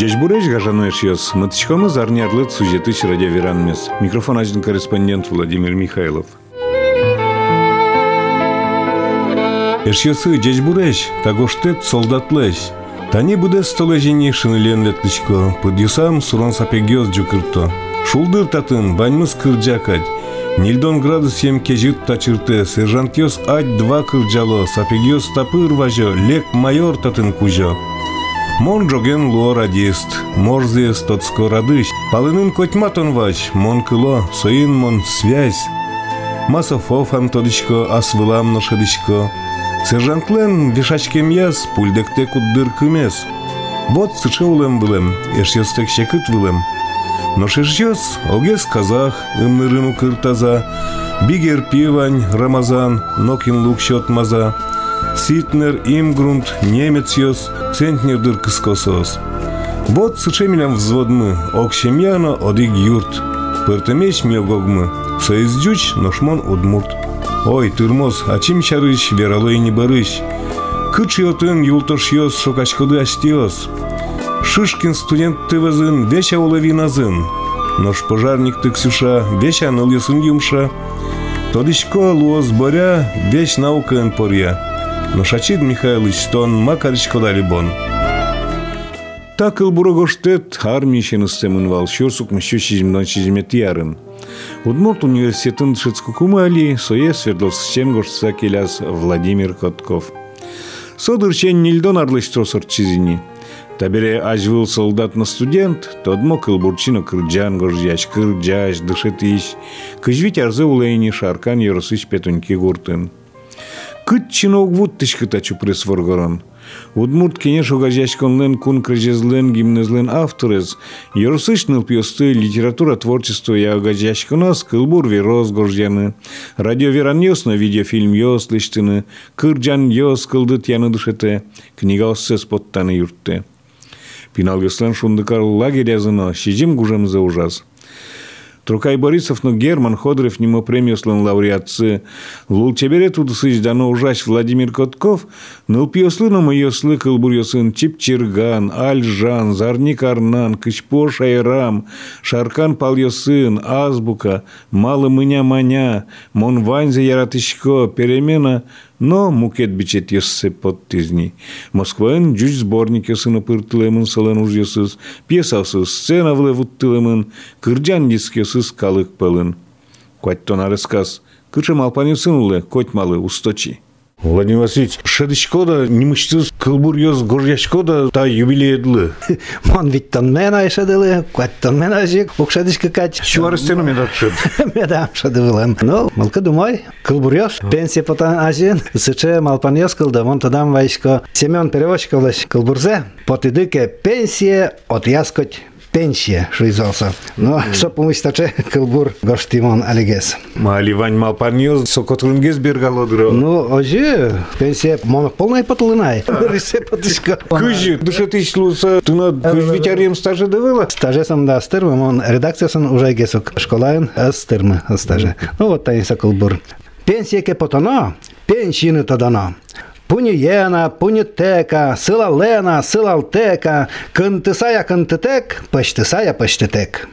Жеш буреш гажаноеш йос. Мытышкомыз арнярлыт сюжетыш радиоверанмес. Микрофон один корреспондент Владимир Михайлов. Эшьосы жеш буреш, тагоштет солдатлеш. Тани буде столежини шинелен летличко, подюсам сурон сапегиоз джукырто. Шулдыр татын, баньмыз кырджакать. Нильдон градус ем кежит тачырты, сержант йос ать два кырджало, сапегиоз тапыр важо, лек майор татын кужо. Мон жоген луо радист, морзе стоцко радыш, палынын котьматон вач, мон кыло, соин мон связь. Масофов антодичко, асвылам ношедичко. Сержантлен вишачкем яз, пульдекте куддыр кымес. Вот сычы улем былем, эшьестек шекыт вылем. Но шешьёс, огес казах, ымнырыну кыртаза, бигер пивань, рамазан, нокин лук счет маза. Ситнер, Имгрунт, немец центнердыр кыскосос. Вот сычемилям взводмы, окшемьяно одиг юрт. Пыртымеш мелгогмы, соиздюч ношмон удмурт. Ой, тырмоз, ачим чарыш, вералой не барыш. Кычы отын юлтош йос, шокачкоды астиос. Шишкин студент тывызын, веча уловиназын. Нож пожарник ты, Ксюша, веча ныл йосын юмша. Тодичко луоз боря, вещь наука поря но Шачид Михайлович Стон Макарич Кодалибон. Так Илбурогоштет армии шеныстемын вал шурсук мыщу чизмдан чизмети ярын. Удмурт университетін шыцкукумы али сое Свердловск гошса келяс Владимир Котков. Содырчен нильдон арлыштросор чизини. Табере ажвыл солдат на студент, тодмо кылбурчино кырджан горжяч, кырджаш, дышетиш, кыжвить арзы улейни шаркан еросыч петуньки гуртын. Кытчинок вуттышкы тачу пресворгорон. Удмурт кенеш огажачконлен кун крежезлен гимнезлен авторез, Йорсышныл пьосты литература творчество я огажачконас кылбур вероз горжяны. Радио веран на видеофильм йос лиштыны, кырджан йос кылдыт яны дышете, книга оссес поттаны юртте. Пинал йослен шундыкар лагерь языно, шижим гужемзе ужас. Трукай Борисов, но Герман Ходоров, нему премию слон лауреатцы. Лул чебере тут дано ужась Владимир Котков, но пьеслыном ее слыкал бурьосын Чипчерган, Альжан, Зарник Арнан, Кычпо Шайрам, Шаркан Пальосын, Азбука, Мало Мыня Маня, Мон Ванзе Яратышко, Перемена – но мукет бичет йоссе подтизни. Москваен джуч сборник йосына пыртылемын сален уж йосыз, пьесасы сцена влевуттылемын, кырджан диск йосыз калык пылын. Куаттон арыскас, кыршым алпанюсын улы, котмалы усточи. Владимир Васильевич, шедишкода, немыштыз Кылбурьез горячко да та юбилейдлы. Ман виттан мен айшадылы, каттан мен ажик, окшадышка кать. Шуарыстену мен атшын. Мен амшадылым. Но, малка думай, кылбурьез, пенсия потан ажин, сыче малпаньез кылда, вон тадам вайшко. семён перевозчиков лаш кылбурзе, потыдыке пенсия от яскоть пенсия шуизался. Но что помыслить таче кылбур гоштимон алигес. Мали вань мал парниоз сокотрунгез бергалодро. Ну, оже, пенсия монах полная потлынай. Рисе потышка. Кыжи, душа ты шлуса, ты на кыжвитярием стаже давила? Стаже сам да стырмы, он редакция сан уже гесок школаен, а стырмы стаже. Ну вот таниса кылбур. Пенсия ке потоно, пенсины тодано. Пунієна, пунітека, сила лена, сила алтека, кынтысая кынтытек, пыштысая пыштытек.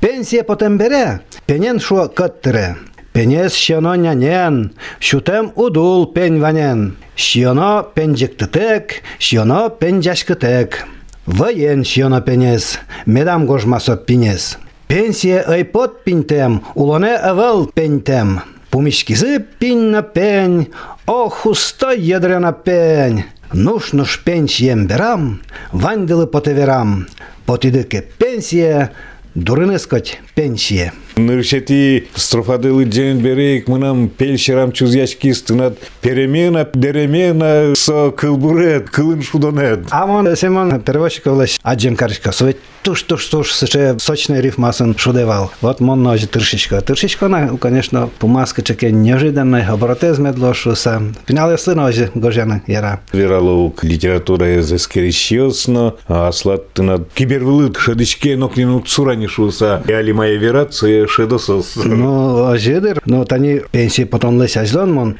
Пенсия потем бере, пенен шуа кыттыре. Пенес щено нянен, шутем удул пень ванен. Щено пенжектытек, щено пенжашкытек. Воен щено пенес, медам гожмасо пинес. Пенсия айпот пинтем, улоне авал пентем. Пумишкизы пинь на пень, ох, уста ядрена пень. Нужно ж пенсием берам, вандили по теверам, потидики пенсия, дуринискать пенсия. Ныршети строфадылы ден берейк мынам пельшерам чузячки стынат перемена деремена со кылбурет кылын шудонет. Амон Семен переводчиковлаш аджем карышка совет туш туш туш сыче сочный рифмасын шудевал. Вот мон ножи тыршичка. Тыршичка на, конечно, пумаска чеке неожиданный оборотез медлошуса. Пинал ясы ножи гожяны яра. Вералук литература эскерищиосно, а слад тынат кибервылыт шедичке ноклинут суранишуса. Яли моя верация шедосос. Ну, ажедер, ну, тани пенсии потом лесь ажлан мон,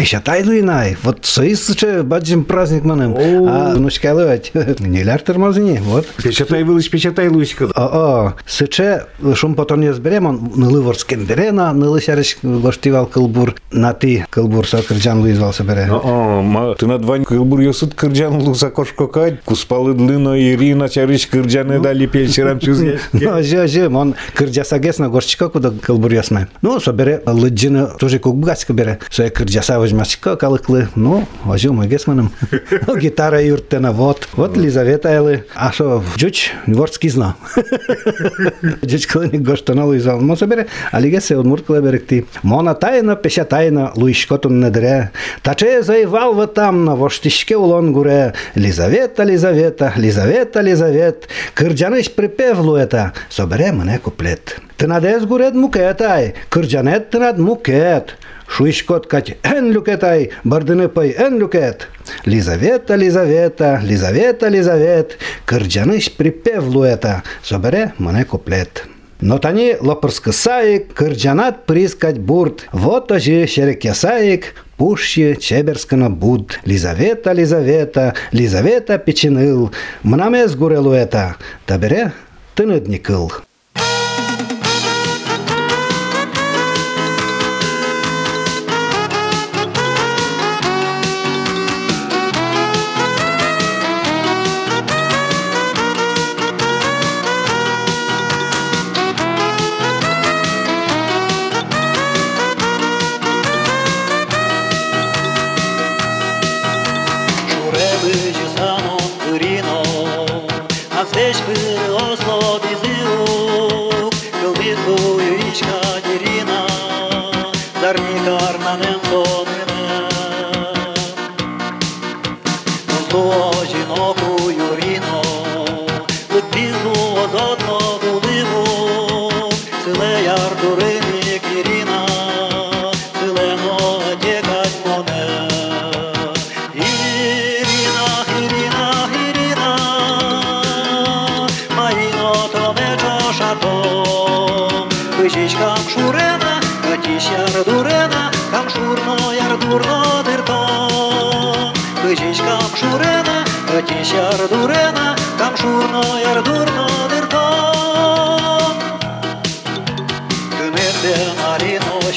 и шо, Печатайлуйнай. Вот соисычы баджим праздник манам. А внучкалывать. Нелер тормозни. Вот. Печатай вылыш, печатай луська. О, сыче шум потом не зберем, он нылыворским берена, нылысярыш гоштивал кылбур, на ты кылбур со кырджан луизвался бере. О, ма, ты над вань кылбур ёсут кырджан луса кошкокать, куспалы длино Ирина чарыш кырджаны дали пельчерам чузяшки. Ну, же, же, он кырджаса гесна горчика куда кылбур ясмай. Ну, собере лыджины тоже кукбгаска бере. Соя кырджаса возьмасика калыклы. Ну, возю мой гесманом. Ну, гитара юртена, вот. Вот Лизавета Элы. А что, джуч, ворский зна. Джуч клыни гоштана луизал. Мо собере, алиге се удмурт клеберекти. Мона тайна, пеша тайна, луишкотун недре. Таче заевал в там на воштишке улон гуре. Лизавета, Лизавета, Лизавета, Лизавет. Кырджаныш припев луета. Собере мене куплет. Ты надез гурет мукетай, кырджанет ты над мукет. Шуишкот кать эн люкетай, бардыны пай эн люкет. Лизавета, Лизавета, Лизавета, Лизавет, кырджаныш припев луета, собере мене куплет. Но тани лопырскы саик, кырджанат прискать бурт. Вот ожи шерек ясаик, пуще чеберскана буд. Лизавета, Лизавета, Лизавета печеныл. Мнамез гуре луета, табере тыныдникыл.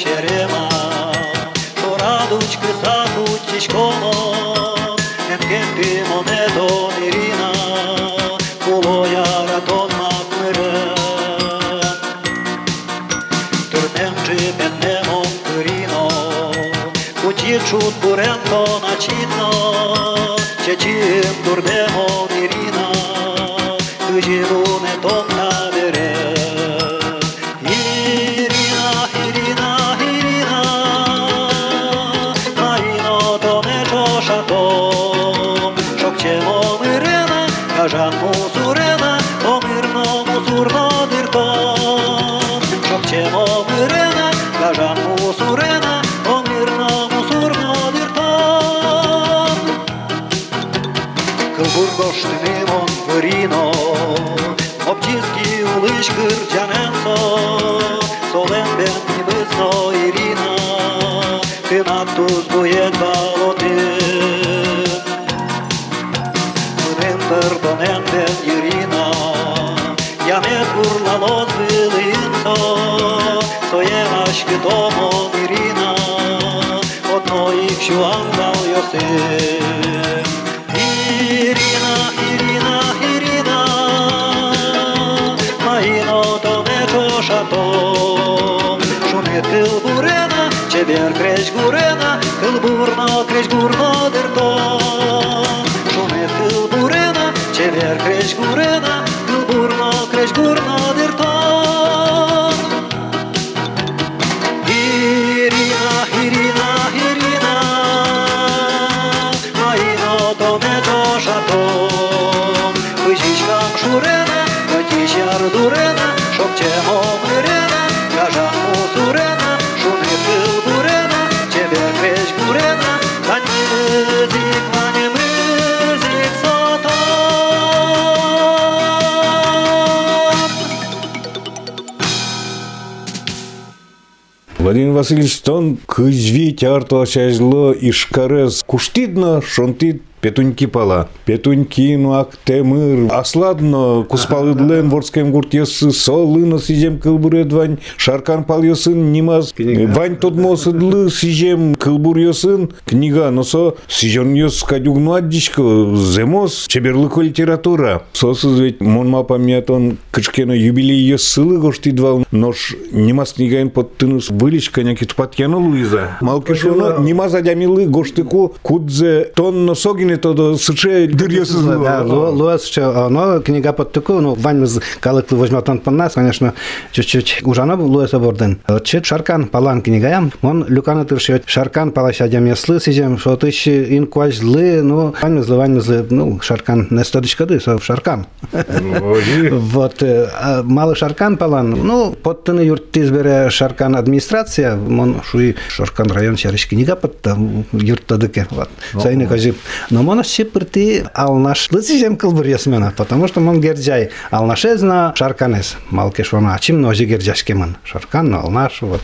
Шерема, що радучки садуть тічкомо, Емкемпі монето Ірина, було я ратон макмире. Турнем чи пеннемо киріно, Кутічут буренко начітно, Чечім Соем ашкы томон Ирина, Одно их шуан дал Йосиф. Ирина, Ирина, Ирина, Маино то не чошато, Шумет кыл бурена, Чебер креч гурена, Кыл бурно, креч Владимир Васильевич, тон кызви тярто ачажло ишкарез куштидно шонтид Петуньки пала. Петуньки ну ак темыр. Асладно куспалыдлен ворскем гурт йосы солыно сижем кылбурет вань. Шаркан пал йосын нимаз. Вань тодмосыдлы сижем кылбур йосын. Книга носо сижен йос кадюгну аддичко. Земос чеберлыко литература. Сосыз ведь монма памятон кычкено юбилей йосылы гоштидвал. Нож нимаз книгайн под тынус вылич коняки тупаткяно Луиза. Малкешоно нимаз адямилы гоштыку кудзе тонно согине то суче дырьёсыз Да, оно книга под такую, ну, вань калык возьмет он по нас, конечно, чуть-чуть ужана луаса борден. Чет шаркан палан книгаям, он люкана тыршет, шаркан палаша дям яслы сидем, что ты еще инкуаж злы, ну, вань злы, вань злы, ну, шаркан не стодичка ды, шаркан. Вот, малый шаркан палан, ну, под тыны юрт избере шаркан администрация, он шуи шаркан район шариш книга под юрт тадыке, вот. Сайны кажи, но мона шипырты алнашлы сижем кылбыр ясмена, потому что мон герджай алнашезна шарканес, малкеш вона ачим ножи герджашкеман, шаркан алнаш, вот.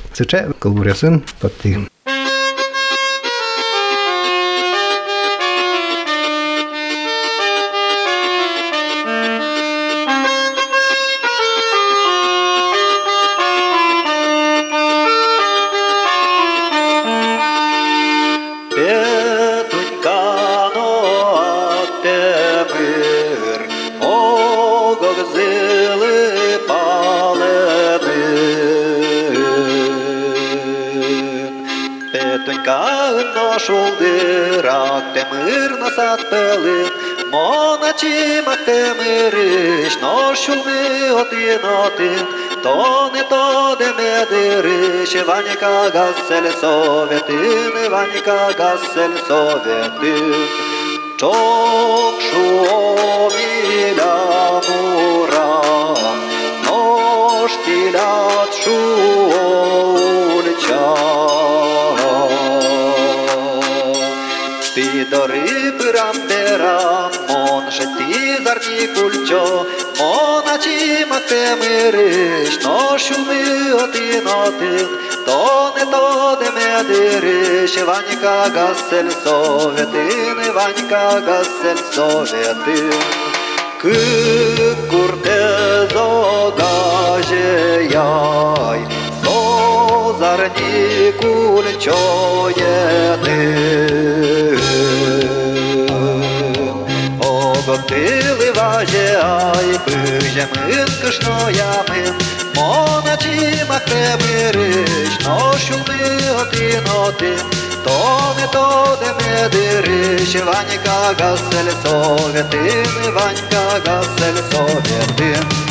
Сычай кылбыр ясын, подти. шулдырак темыр насат пылын Моначима темырыш ношулны отын отын Тоне то демедырыш Ваника гассел советын Ваника гассел советын Çok şu mila макте мириш, но шуми один один, то не то де медириш, Ванька гасель советин, Ванька гасель советин. Курте зогаже яй, Созарни кульчо єдин. Котили важе, ай, пижемин кишноями, Моначі махремириш, ношуми один один, То не то, де не дириш, Ванька гасель советин, Ванька гасель советин.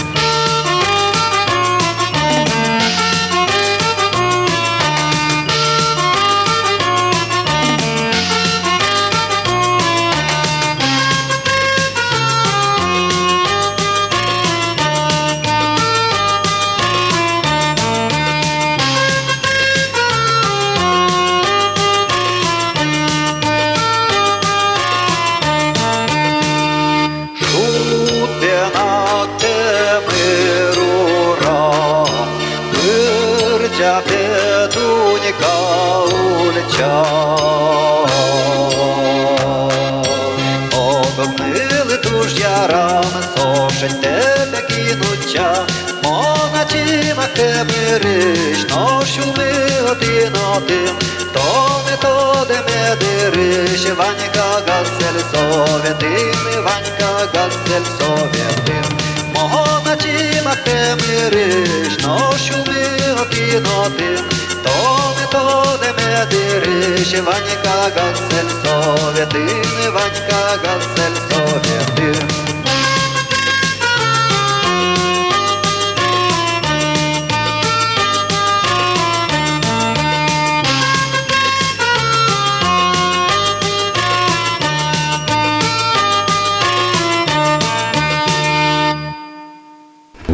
Ванька гасель советин, Ванька гасель советин. Мого начи махте мириш, ношуми один один, то не то, де ме дириш, Ванька гасель советин, Ванька гасель советин.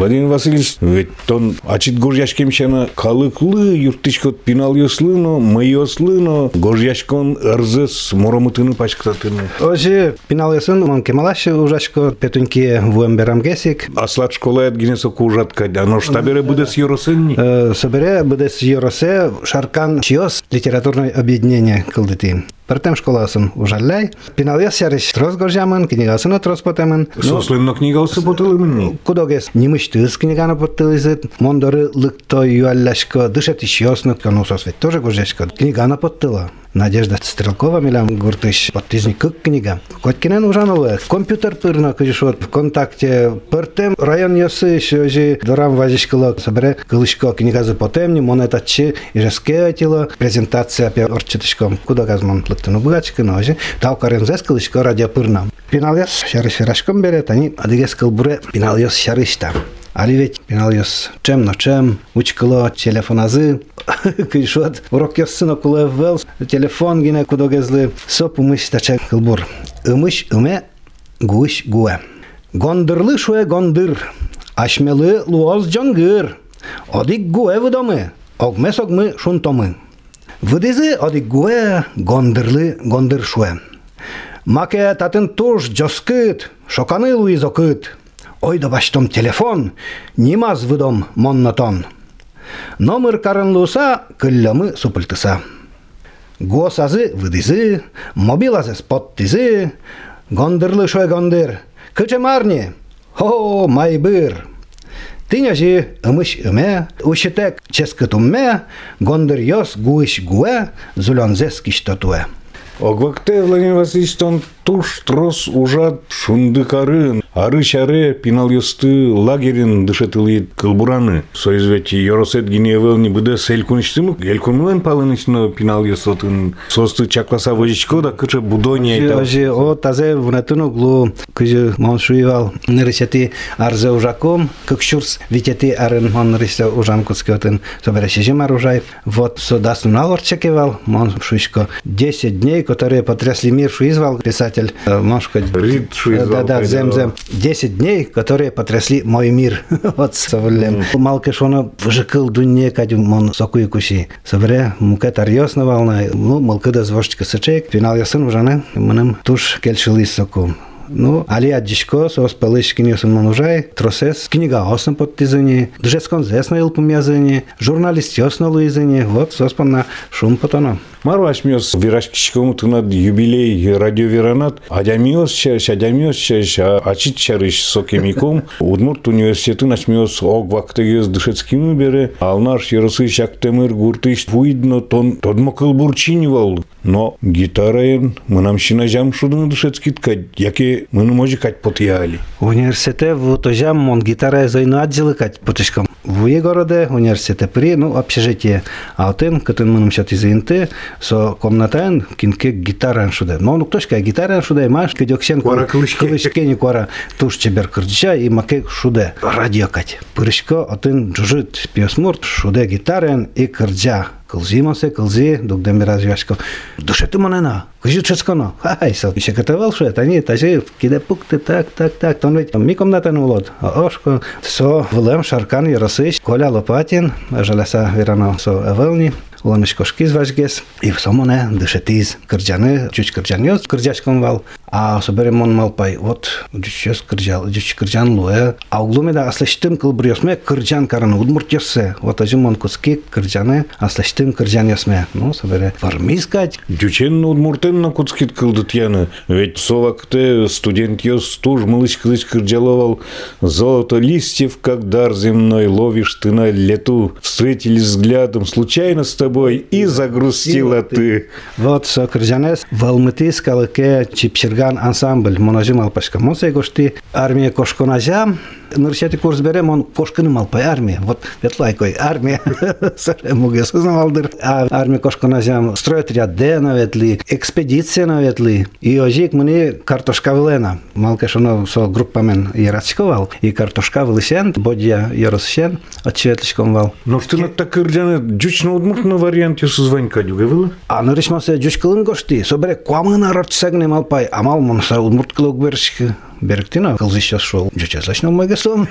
Владимир Васильевич, ведь тон ачит горжашкемшана калыклы юртышкот пиналйослыно, майослыно, горжашкон ырзыс моромытыны пачкататыны. Ожи пиналесын мон кемалаши ужашко петуньки вуэмберам гесик. Аслат школа от генесо кужатка, оно штабере буде с юросынни. Э, Собере буде с Йоросе Шаркан Чиос литературное объединение кылдыты. Пертем школасын ужалляй. Пиналес сярыш трос горжамын, книгасына трос потемын. Сосленно книга усы потылымынни. Кудогес немыштыз книганы подтылызыт, мондоры лыкто юалляшко, дышат ищёснут, ну сосвет тоже горжашко. Книгана подтыла. Надежда Стрелкова милям гуртыш подтизни кык книга. Коткинен ужановы. Компьютер пырна кыжишот ВКонтакте. Пыртем район ясы шожи дорам вазишкыло собере кылышко книгазы потемни монетачы ижеске атило презентация пе орчытышком. Куда газмон лыктыну быгачкы ножи. Тау карензес кылышко радио пырна. penaljas šariširaškam bereta, ni adiges kalbure penaljas šarišta. Ali veç penaljas çem no çem, uçkılo telefonazı, kıyşot, urok yazsın okula evvel, telefon yine kudogezli, sop ımış da çek kalbur. Imış ıme, guş gue. Gondırlı şoe gondır, aşmeli luoz cangır, odik gue vıdamı, ogmes ogmı şuntomı. Vıdezi odik gue gondırlı gondır şoe. Маке татын туш жоскыт, шоканы луиз. Ой да баштом телефон, нимаз выдом моннотон. Номер карынлуса кыллямы супылтыса. Госазы выдызы, мобилазы споттызы, гондырлы шой гондыр. Кычым арни, хо майбыр. Тыняжи ымыш ыме, ушетек ческытумме, гондыр йос гуиш гуэ, зулонзес киштотуэ. Огвакте Владимир Васильевич тон туш трос ужат шундыкарын, ары шаре пинал юсты лагерин дышетылы кылбураны. Соизвети Йоросет гиневел не буде селькунштымы, елкунмылен палынычны пинал юсотын состы чакласа вожичко да кыча будони айта. Ожи о тазе внатын углу кыжы моншуевал нырысети арзе ужаком, кыкшурс витети арын мон нырысе ужам куцкётын. Соберешежи маружай. Вот со дасунал орчекевал мон шуишко 10 дней, которые потрясли мир шуизвал писатель э, Мошко. Рид шуизвал, Да, да, пойдёт. зем, зем. 10 дней, которые потрясли мой мир. Вот совлем. Малке шоно вжикыл дунне кадю мон сокуй куши. Собре мукет арьосна волна. Ну, малкы да звоштика сычек. Финал ясын ужаны. Мыным туш келшилы соку. Ну, али аджишко, сос палыш кинесун манужай, тросес, книга осна под тизани, дужескон зесна илпум языни, журналист ясна луизани, вот сос на шум потоно. Марваш мёс вирашкишкому тынат юбилей радиоверанат, адямиос чаш, адямиос чаш, ачит чарыш сокемиком, Удмурт университетын ачмиос огвактегез дышецкими бере, алнаш яросы шактемыр гуртыш вуидно тон тодмокыл бурчинивал. Но гитараен мынамшина жам шудын дышецкитка, яке мыны можи кать потяли. В университете в Тожам мон гитара зайну отделыкать потышком. В городе университете при, ну, общежитие. А отын, кытын мыным шат изинты, со комнатан кинке гитаран шуде. Но ну ктошка гитаран шуде, маш, кедёксен кылышке. кылышкени куара туш чебер кырдыша и маке шуде. Радио кать. Пырышко отын джужит пиосмурт шуде гитаран и кырджа. Кылзимасе, кылзи, дугден biraz yaşko. Душеты манена, кыжы ческано. Хай, со, еще катавал это, они, тажи, киде пукты, так, так, так, тон ведь ми комната улот. А ошко, со, влем шаркан яросыш, Коля Лопатин, жалеса верано со эвелни, Оламышкош киз важгес, и в сомоне дыше тиз кырджаны, чуч кырджан йоз, конвал, а соберем он малпай, вот, чучес кырджал, чуч кырджан луэ, а углуме да аслыштым кылбырьосме кырджан караны удмурт йосе, вот ажым он куски кырджаны, аслыштым кырджан йосме, ну, собере, вармискать, Дючен удмуртен на куцкит кылдыт яны. Ведь совакте студент ёс туж мылыч кылыч кырджаловал. Золото листьев, как дар земной, ловишь ты на лету. Встретились взглядом случайно с тобой, и загрустила ты. Вот со кырджанес, в Алматы скалыке кыргызстан ансамбль муножим алпашка мон сойгошти армия кошкон ажам наречете кој разберем, он кошка не мал па армија. Вот ветлај кој армија. Саре му ги сознам алдер. А армија кошка на зем стројат ряде на ветли, експедиција на ветли. И ожик мне картошка велена. Малка шоно со група мен и рачковал и картошка велишен, бодја јоросшен, а четличком вал. Но што на такрдјане џучно одмртно вариант ја созвань каѓу гевела? А наречма се џучкалын гошти. Собре, која на рот сегне мал пај, а мал мон се одмрткало гвершки. Жуча зачнул мой гастом.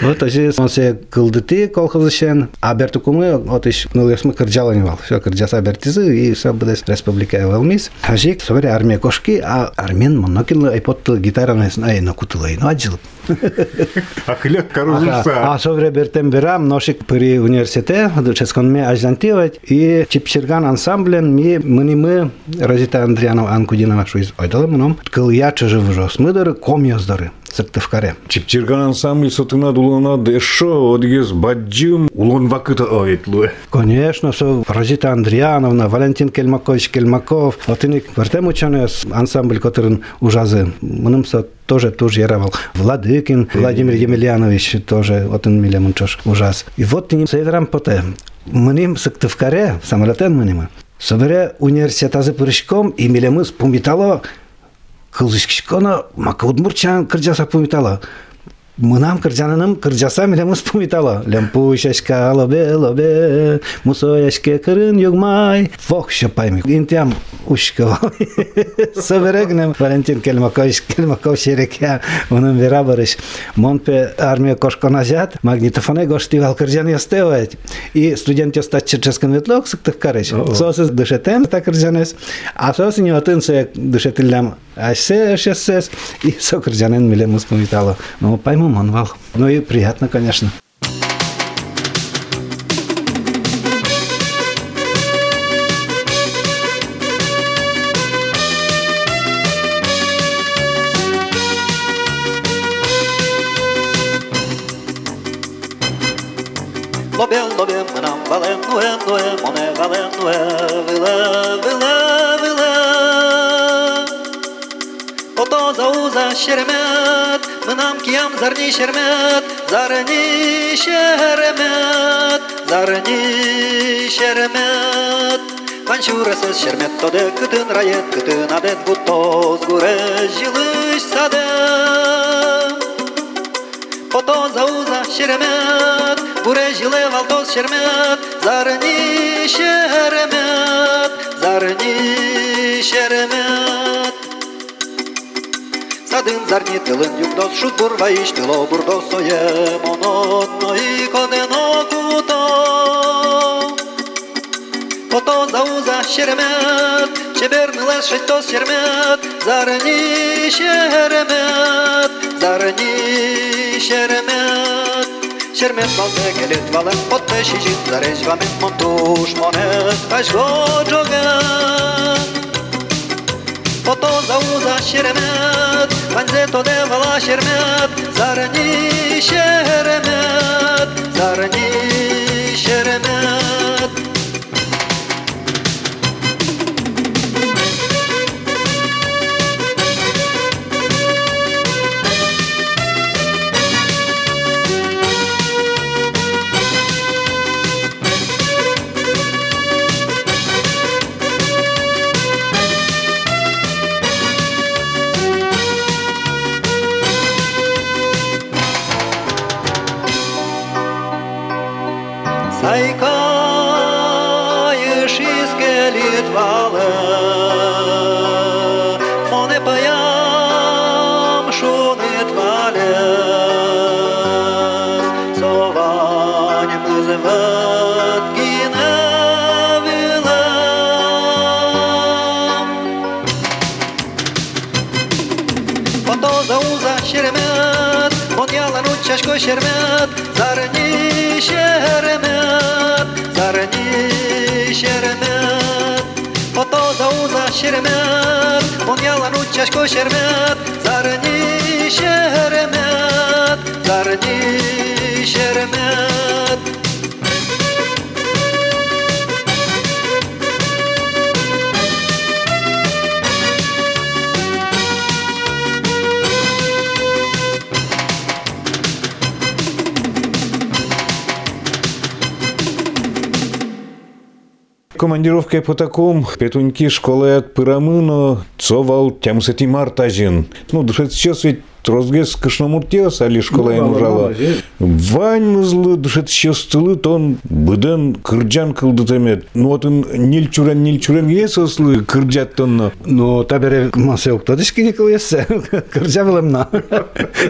Вот, а здесь он се кылдыты колхоз ишен, а бертукумы, вот иш, ну, ясмы кырджалан вал. Все, кырджаса бертизы, и все будет республика валмис. А жик, собери армия кошки, а армен монокил, айпот гитара ай, накутылай, ну, аджилып. Акляк Ага. карузуса. А совре бертем берам, ношик при университете, дуческон ме аждантивать, и чипчерган ансамблен ми мыни мы, Розита Андрианова Анкудинова, что из ойдалы мыном, кыл я чыжы вжос, мыдары ком яздары, сыктывкаре. Чипчирган ансамбль сотына дулана дэшо, одгез баджим, улон вакыта ойтлу. Конечно, со Розита Андриановна, Валентин Кельмакович Кельмаков, вот и вертем ученый ансамбль, который ужазы, мыным со тоже тоже яравал. Владыкин Владимир Емельянович тоже, вот он милем ужас. И вот ты не северам поте. Мним сыктывкаре, самолетен мним. Собере университет азы пырышком, и милемыз пумитало, кылышкана макудмурчан кыр жасап коймуйталы удмурчан кырджаса пумитало. Мынам кырджаныным кырджаса милемыз пумитало. Лемпу шашка лобе лобе, мусо яшке кырын югмай. Вох шапайми. Интям ушкава. Соберегнем Валентин Кельмакович Кельмаков шерекя, унын вера барыш. Монпе армия кошконажат, магнитофоне гоштивал кырджан ястевать. И студент остат черческан ветлок сыктых карыш. Сосыз дышетем так кырджанес. А сосыз не отын се дышетиллям асе шессес. И со кырджанен милемус помитало. Ну, пойму манвал. Ну и приятно, конечно. Валем, валем, виле, виле, виле. Ото зауза шеремет, мынам киям зарни шермет зарни шермет зарни шермет Ванчурасыз шермет тоды күтін райет күтін адет бұт тоз гуре жылыш сады Пото зауза шермет гуре жылы валтоз шермет зарни шермет зарни шермет Садын зарни тылын югдос шут бурва иш тыло бурдос сое монотно и кодено куто. Ото зауза шеремет, чебер милес шейтос шермет, зарни шеремет, зарни шеремет. Шермет балте келет валем потте шижит, зареш вамет монтуш монет, каш го джоген. Ото зауза шеремет, خنزتو ده غلا شرمت زرنی شرمت زرنی شرمت Sei kai, es ist gelit, зауза шеремет, он ялану чашко шермет, зарни шеремет, зарни шеремет. Командировка по таком, петуньки школы от пырамыно, цовал тямсети мартажин. Ну, сейчас ведь трозгес кышномуртиос али школайын Ну. Вань мызлы душет щестылы тон быдын кырджан кылды темет. Ну вот он нил чурен нил чурен есослы кырджат тонно. Ну, табере масел кто дышки не клеется, кырджа на.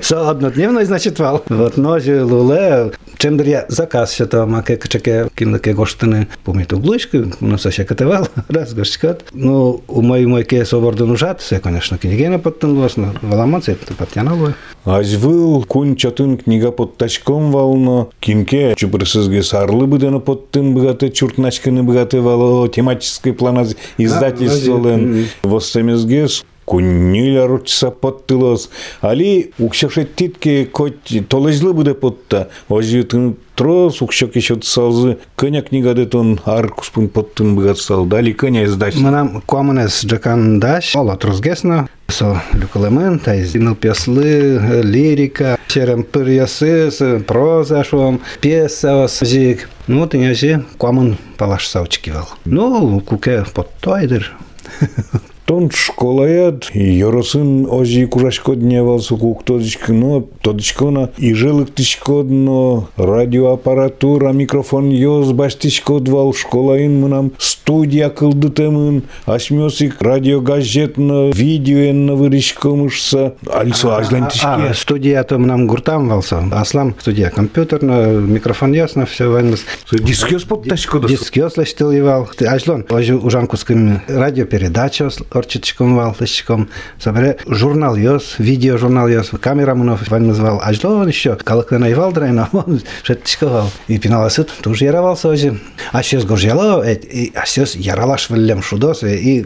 Со однодневно, значит, вал. Вот ножи луле, чем я заказ ще то маке кчеке киндаке гоштыны помиту блышки, ну со ще катевал, раз гошкат. Ну, у моей мойке собордын ужат, все, конечно, книгена подтянулась, но валаман это подтянуло. Ажвыл кун чатын книга под тачком вално, кинке чупрысызге сарлы быдыны подтын быгаты чуртначкыны быгаты вало, тематический план издательстволен. Востемезге кунниля ручса подтылос. Али укшакшет титке коть толежлы буде подта. Ожитын трос укшак еще салзы. Коня книга детон аркус пун подтын быгат сал. Дали коня издач. Манам комунес джакан даш, ола трозгесна, со люкалемен, та издинал пяслы, лирика, черем пырьясыс, проза шуам, пьеса осжик. Ну, вот и не же комун палаш саучкивал. Ну, куке под тойдер. Тон школаят, йоросын ожи курашко дневался куктодичкно, тодичкона, и жилык тичкодно, радиоаппаратура, микрофон йоз баштичкодвал школаин мынам студия кылдытемын, ашмёсик радиогазетно, видеоенно вырышкомышса, альсо ажлан А, тишке. студия то нам гуртам валса. Аслам студия компьютерно, микрофон ясно, все ванус. Дискёс подтачкодос. Дискиос лештил евал. Ажлон, ожи ужанкуским радиопередача орчичком вал, лештиком. Собере журнал йос, видеожурнал йос, камера мунов вань назвал. Ажлон еще, калаквена евал драйна, он шеттичковал. И пиналасыт, тоже яровался ожи. А сейчас горжело, и а сейчас яралаш валлем шудос, и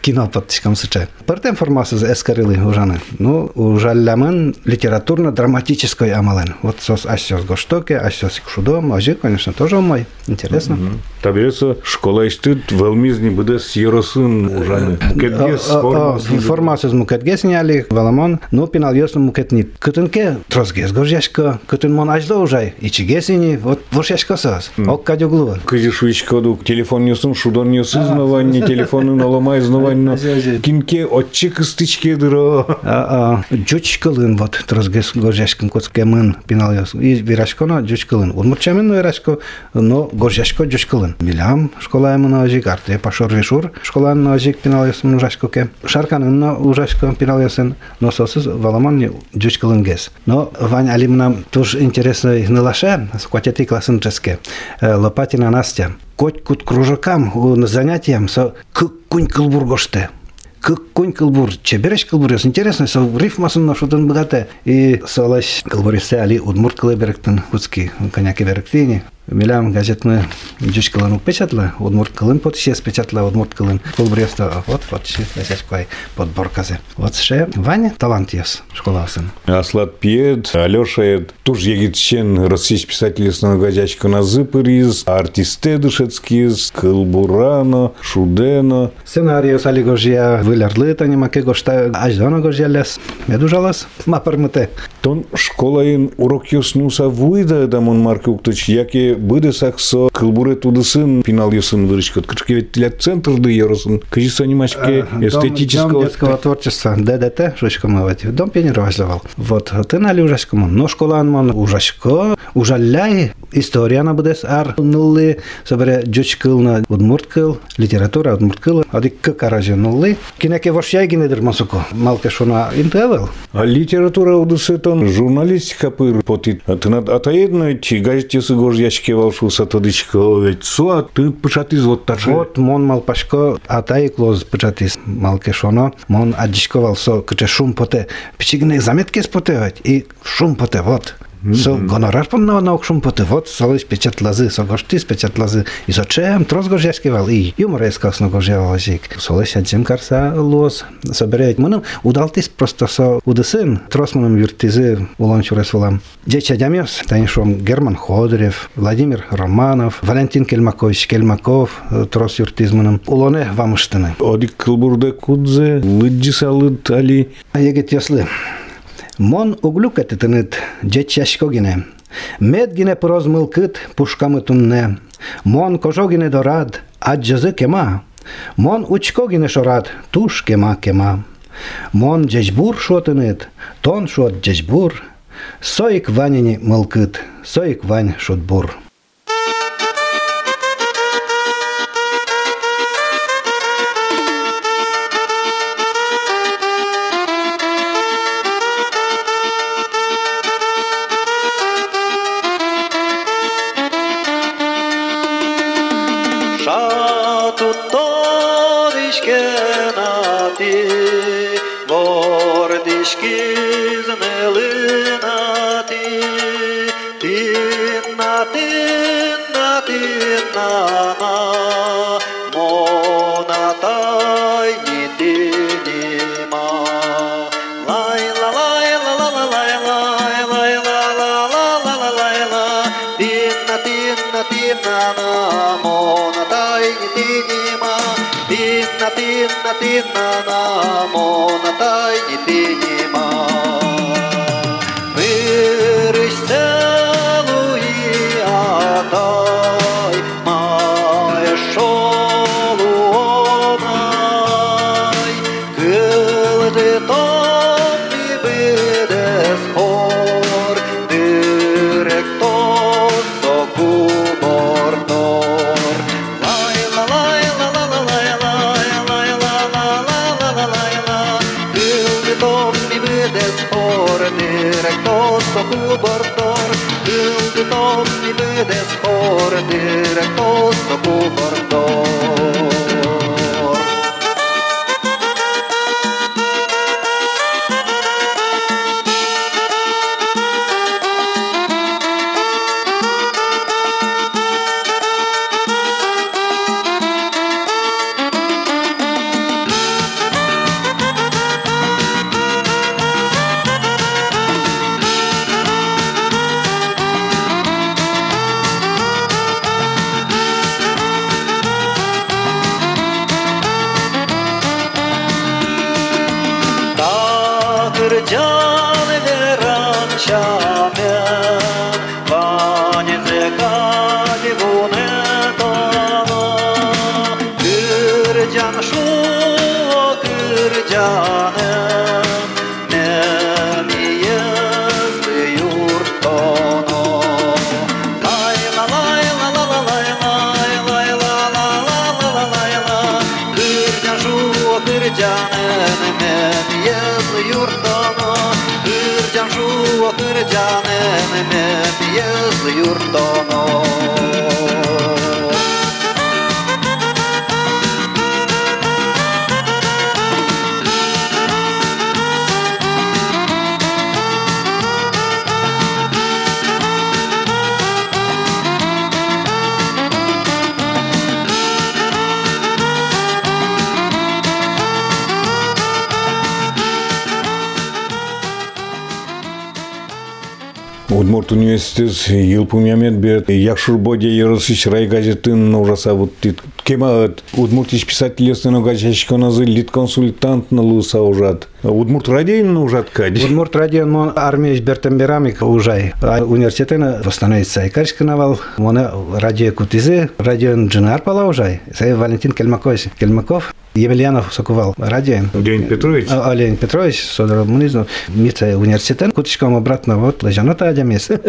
кино подтичком сыча. Партем формасы эскарилы ужаны. Ну, ужаллямын литературно-драматической амален. Вот сос асёс гоштоке, асёс шудом, ажи, конечно, тоже мой. Интересно. Таберется школа иштыт, велмизни быдес йоросын ужаны. Мукетгес, А, а, форма. Формацию с мукетге сняли, валамон, ну, пинал ёсно мукетни. Кытынке трозгес горжашка, кытын мон ажло ужай. И чигесини, вот воршашка сас. Ок кадю глува. Кыжы шуичкоду телефон несун, шудон несун знаванне, телефоны наломай знаванне. Ази, ази. Кинке отчик стычке дыро. А, а, джучкалын вот трозгес горжашкин коцкемын пинал ёс. И вирашкона джучкалын. Удмурчамын вирашко, но горжашко джучкалын. Милям школаемын ажик, арте пашор вишур школан ажик пинал ёсын ужашкоке. Шарканын на ужашко пинал ёсын, но сосыз валаман не джучкалын гес. Но Вань Алимнам тоже интересно налаше, скотяти классын ческе. Лопатина Настя. Коть кут кружокам занятиям со кунь кылбургоште. К конь кылбур, чебереш кылбур, интересно, со рифмасын на шутын богате. И солаш кылбурисе али удмурт кылыберектен хуцки, коняки беректини. Милям газетны жүч кылын печатла, удмурт кылын потише печатла, удмурт кылын кылбуреста, вот потише, лесеш квай подборказы. Вот ше, Ваня талант ес школасын. Аслат пьет, Алеша ед. Туж егитчен российский писатель газячка на зыпыриз, артисте душецкиз, Кылбурано, Шудено. Сценарию сали гожия вылярлы, тани маке гошта, аждана гожия лес. Медужалас, ма пармыте. Тон школаин урок юснуса вуйда дамон марки уктыч, яке быды саксо кылбуре тудысын пинал юсын вырычкот. Кычке ведь центрды еросын. Кыжиса немашке Дом- Дом эстетического. детского творчества ДДТ, шучка мывать. Дом пионера возливал. Вот, ты нали ужашкому. Но школа мон ужашко, ужаляй. История на будес ар нулы. Собере джучкыл на удмурткыл. Литература удмурткыл. Ади какаражи нулы. Кинеке вошяй гинедер масуко. Малке шона интевел. А литература удысетон журналистика пыр потит. А ты над атаедно чи газете ушкевалшу са тодичка овеќ суа, ты пушати злот таче. Вот мон мал пашко, а тај клоз пушати малкешоно, мон адишковал со кче шум поте, пичигне заметки спотевать и шум поте, вот. Со гонорар пон на наук шум поте вот солиш печат лазы, со гошти печат лазы. И со чем трос гожяшкивал и юмор ескас на гожявал жик. Солиш адзем карса лоз. Соберет мыным удалтис просто со удысын. Трос мыным юртизы улон чурес валам. Деча дямес, танишом Герман Ходырев, Владимир Романов, Валентин Кельмакович Кельмаков, э, трос юртизмыным. Улоне вамыштыны. Оди кылбурде кудзе, лыджи салыт али. Егет яслы. Мон углюк этетынет джечашкогине. Медгине порозмыл кыт пушкамы тунне. Мон кожогине дорад, аджазы кема. Мон учкогине шорад, туш кема кема. Мон джечбур шотынет, тон шот джечбур. Соик ванини мылкыт, соик вань шотбур. bortor Lugnt om i blödets hår Direkt oss bortor yurtana Университет Елпумямет бет Якшурбоде Яросыч рай газетін ужаса вот тит кема Удмуртич писательственно газетчиконазы лит консультант на луса ужат. Удмурт радейн ужат кади. Удмурт радион мон армия бертемберамик ужай. А университетена восстановится Айкаршка навал. Мона радио кутизе, радио джинар пала ужай. Сай Валентин Кельмаков. Кельмаков. Емельянов соковал радио. Леонид Петрович. А, Олег Петрович, Содор Мунизов, Мица университет, кутишком обратно, вот, лежанота адямес.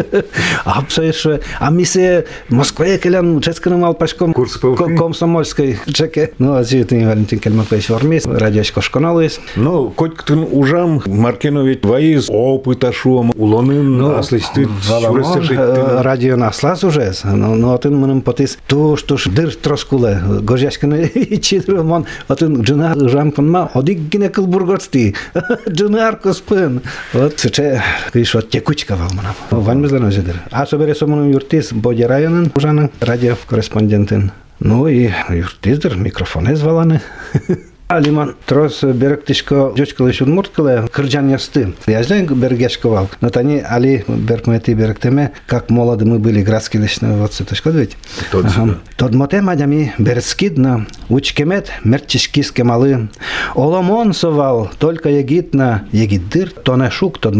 А псоешь, а мисе Москве келян, ческаным алпашком, Курс по комсомольской чеке. Ну, а зит Валентин Кельмакович в армии, радиочко шконалуес. Ну, коть ктын ужам Маркенович ваиз опыт ашуам улонын аслышты Валамон, э, радио наслаз уже, но но атын мыным потис туш туш дыр троскуле, гожяшканы чидры мон атын джина жамканма одиггине кыл бургоцти, джина аркоспын. Вот сече кыш вот текучка валмана. Вань мызлан өзедер. А собере сомуным юртис Боди районын ужаны радио корреспондентын. Ну и юртиздер микрофон зваланы. Алиман трос беректишко жочкалыш удмурткале кырджан ясты. Я знаю бергешковал, но тани али беркмети беректеме, как молоды мы были градские личные вот это что ведь. Тод моте мадями берскидна, учкемет мерчишкиске малы. Оломон совал, только егитна, егиддыр, то не шук тод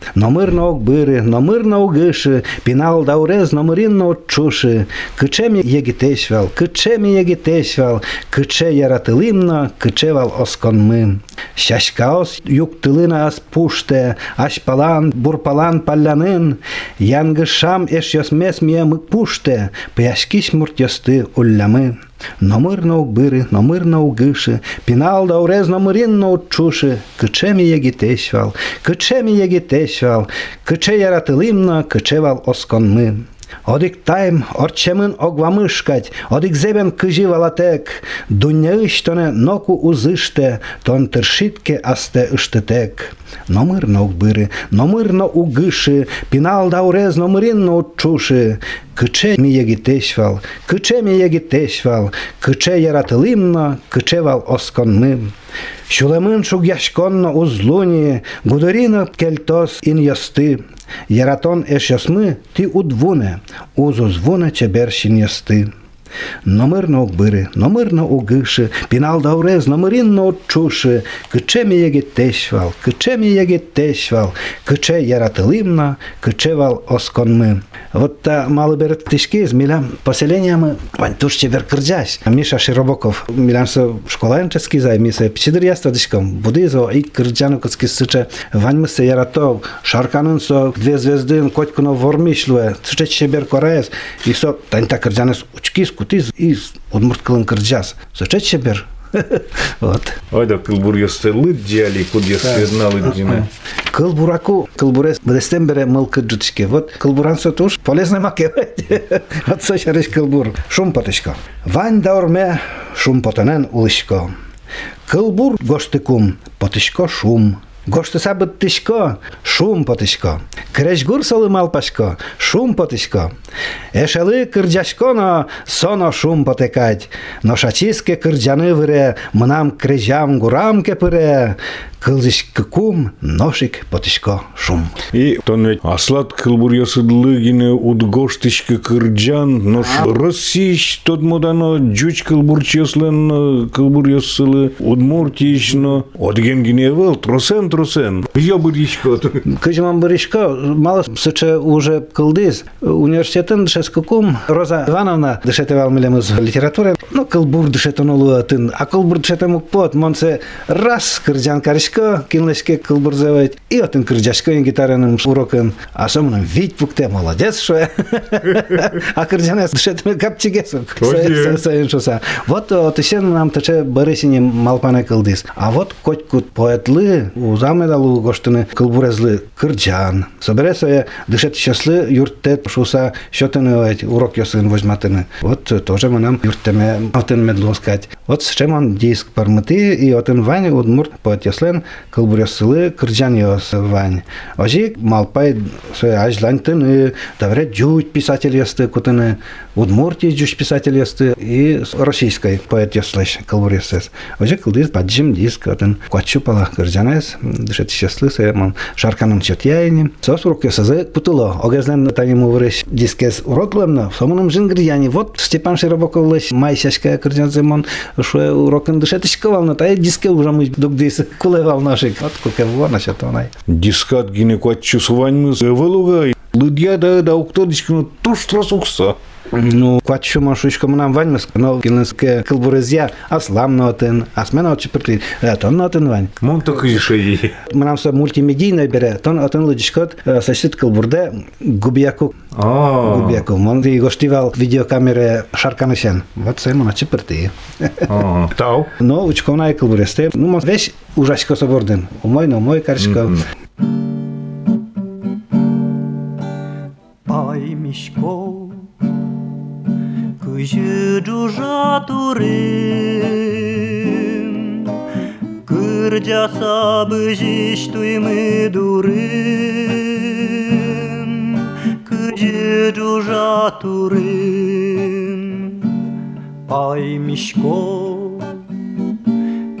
маны. Номыр на быры, номыр на гышы, пинал даурез номырин на чуши. Кычеме егитешвал, кычеме егитешвал, кыче яратылымна, кычевал осконмы. Шашкаос юктылына ас пуште, ашпалан, бурпалан паллянын, янгышам эш йосмес мие мык пуште, пыяшкиш муртьосты уллямы. Номыр на быры, номыр на гышы, пинал даурез номырин на чуши, кычеме егитешвал, кычеме егитешвал, кыче яратылымна, кычевал осконмы. Одик тайм орчемын огвамышкать, одик зебен кыжи валатек, дунья ыштоне ноку узыште, тон тершитке асте ыштетек. Номыр на угбыры, номыр на угыши, пинал даурез номырин на учуши, кыче ми егитешвал, кыче ми егитешвал, кыче яратылымна, кычевал осконмым. Шулемын шугяшконно узлуни, гудорина кельтос ин ясты, Яратон еш ясмы ти удвуне, узу звуне чебер шин ясты. Номырно быры, номырно угышы, пинал даурез, номыринно отчушы, кыче ми еге тешвал, кыче ми еге тешвал, кыче яратылымна, кычевал осконмы. Вот та мало берет тишки з милям поселениями, вань туш чебер кырджаш. Миша Широбоков, милям со школаенчески зай, ми се пчидыр яста дишком, будизо и кырджану кыски сыче, вань мы се яратов, шарканын со две звездын, котькуно вормишлуе, цыче чебер кораес, и со тань та кырджанес учкис кутиз и удмурткалын кырджас. Сочет чебер. Вот. Айда кылбур ясты лыд дияли, куд ясты зналы дина. Кыл бураку, кыл бурес, бдестен бере мыл кыджучке. Вот кыл буран сотуш, полезный маке. Вот со шарыш кыл бур. Шум потышко. Вань даурме шум потанен улышко. Кыл бур гоштыкум, потышко шум. Гоштыса быттышко, шум потышко. Крешгур солым алпашко, шум потышко. Эшелы кырджашконо, соно шум потекать. Но шачиске кырджаны выре, мнам крежам гурам кепыре. Кылзыш кыкум, ношик потышко шум. И тон ведь аслат кылбур ясыдлы гине удгоштышкы кырджан, но россиш тот модано джуч кылбур чеслен кылбур ясылы удмуртиш, но одген гине вел, тросен тросен. Ёбыришко. Кыжман бырышко, мало сыче уже кылдыз. Университетын дышес кукум, Роза Ивановна дышетевал милемыз литература, ну, кылбур дышетон олуатын, а кылбур дышетем укпот, монсе раз кырджан карышко, кинлешке кылбурзевать, и отын кырджашко гитараның урокын, а сомның вить пукте, молодец, шо. А кырджанес дышетем капчигесок. Сайын шоса. Вот отышен нам таче барысине малпане кылдыз. А вот котькут поэтлы, узамедалу гоштыны кылбурезлы кырджан. Собересе дышет счастлы юрттет шуса счетыны урок ясын возьматыны. Вот тоже мы нам юрттеме отын медлоскать. Вот с чем он диск пармыты и отын вань удмурт поэт яслен кылбуресылы кырджан яс вань. Ожи малпай свой ажлантыны, давре джуть писатель ясты кутыны, удмуртий джуть писатель ясты и российской поэт яслыш кылбуресес. Ожи кылдыз баджим диск отын квачу пала кырджанес, дышет счастлы сэмон шарканым четяйни. Сос урок ясазы путыло. Огезлен танему вырыш дискес уроклемно, сомуным жингрияни. Вот Степан Широбоков лыш майсяшка кырджан зэмон, шуэ дышет ишковал, но тай диске уже мы дугдис кулевал нашик. Вот куке вона шатонай. Дискат гине квачу суваньмыз эвелугай. Лыдья да да уктодичкину туш тросукса. Ну, квачу машучка нам ваньмас, но кинеске кылбурезя аслам нотен, асмен очи припри, тон нотен вань. Мон так и шеи. Нам са мультимедийно бере, тон отен лудишкот, сашит кылбурде, губияку, А. губияку. Мон и гоштивал видеокамере шарканешен. Вот се мона чипрти. А. Тау. Но учковна е кылбуресте, ну мон веш ужашко соборден. Умой, но мой каршко. Пай мишко Кыжы жужа турым Кырджаса быжиш туймы дурым Кыжы жужа турым Пай мишко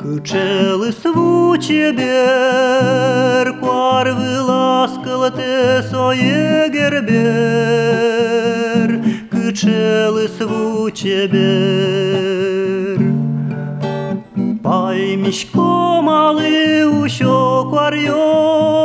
Кычелы свуче бер, квар выласкал те сое гербер, Кычелы свуче бер. Пай мишко малы ушо кварьо,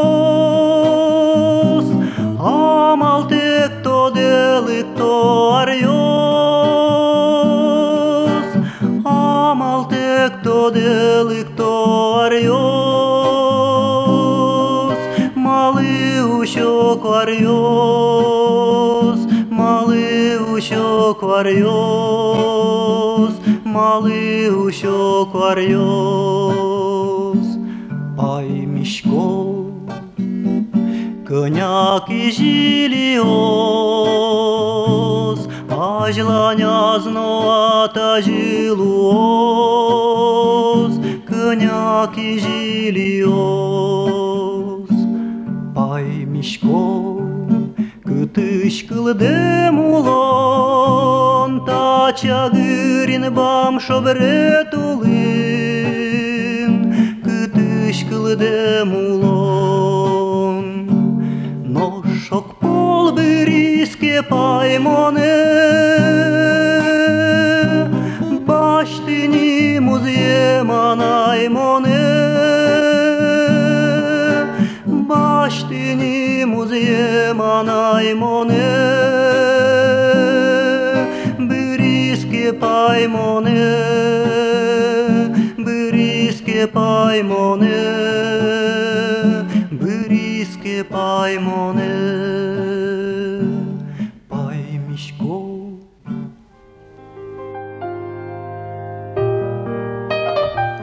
ущок варьёс. Ай, Мишко, коняк и жилиос, Ажланя зноата жилуос, коняк и жилиос. Ай, Мишко, кытыш кылдем та чагырин бам шобре тулын кытыш кылды мулон но шок пол бириске паймоны баштыни музее манаймоны баштини музее манаймоны Бириске паймоне, Бириске паймоне, Бириске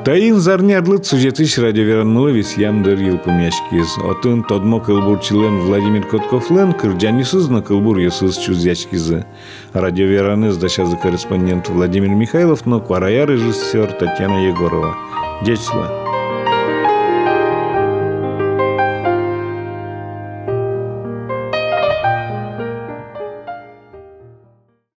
Тайын зарнярлык сюжетыш радиоверанновис ямдыр йылпымяшкиз. Отын тодмо кылбурчилен Владимир Котковлен кырджанисызна кылбур ясыз чузячкизы. Радиовераныз дашазы корреспондент Владимир Михайлов, но кварая режиссер Татьяна Егорова. Дечла.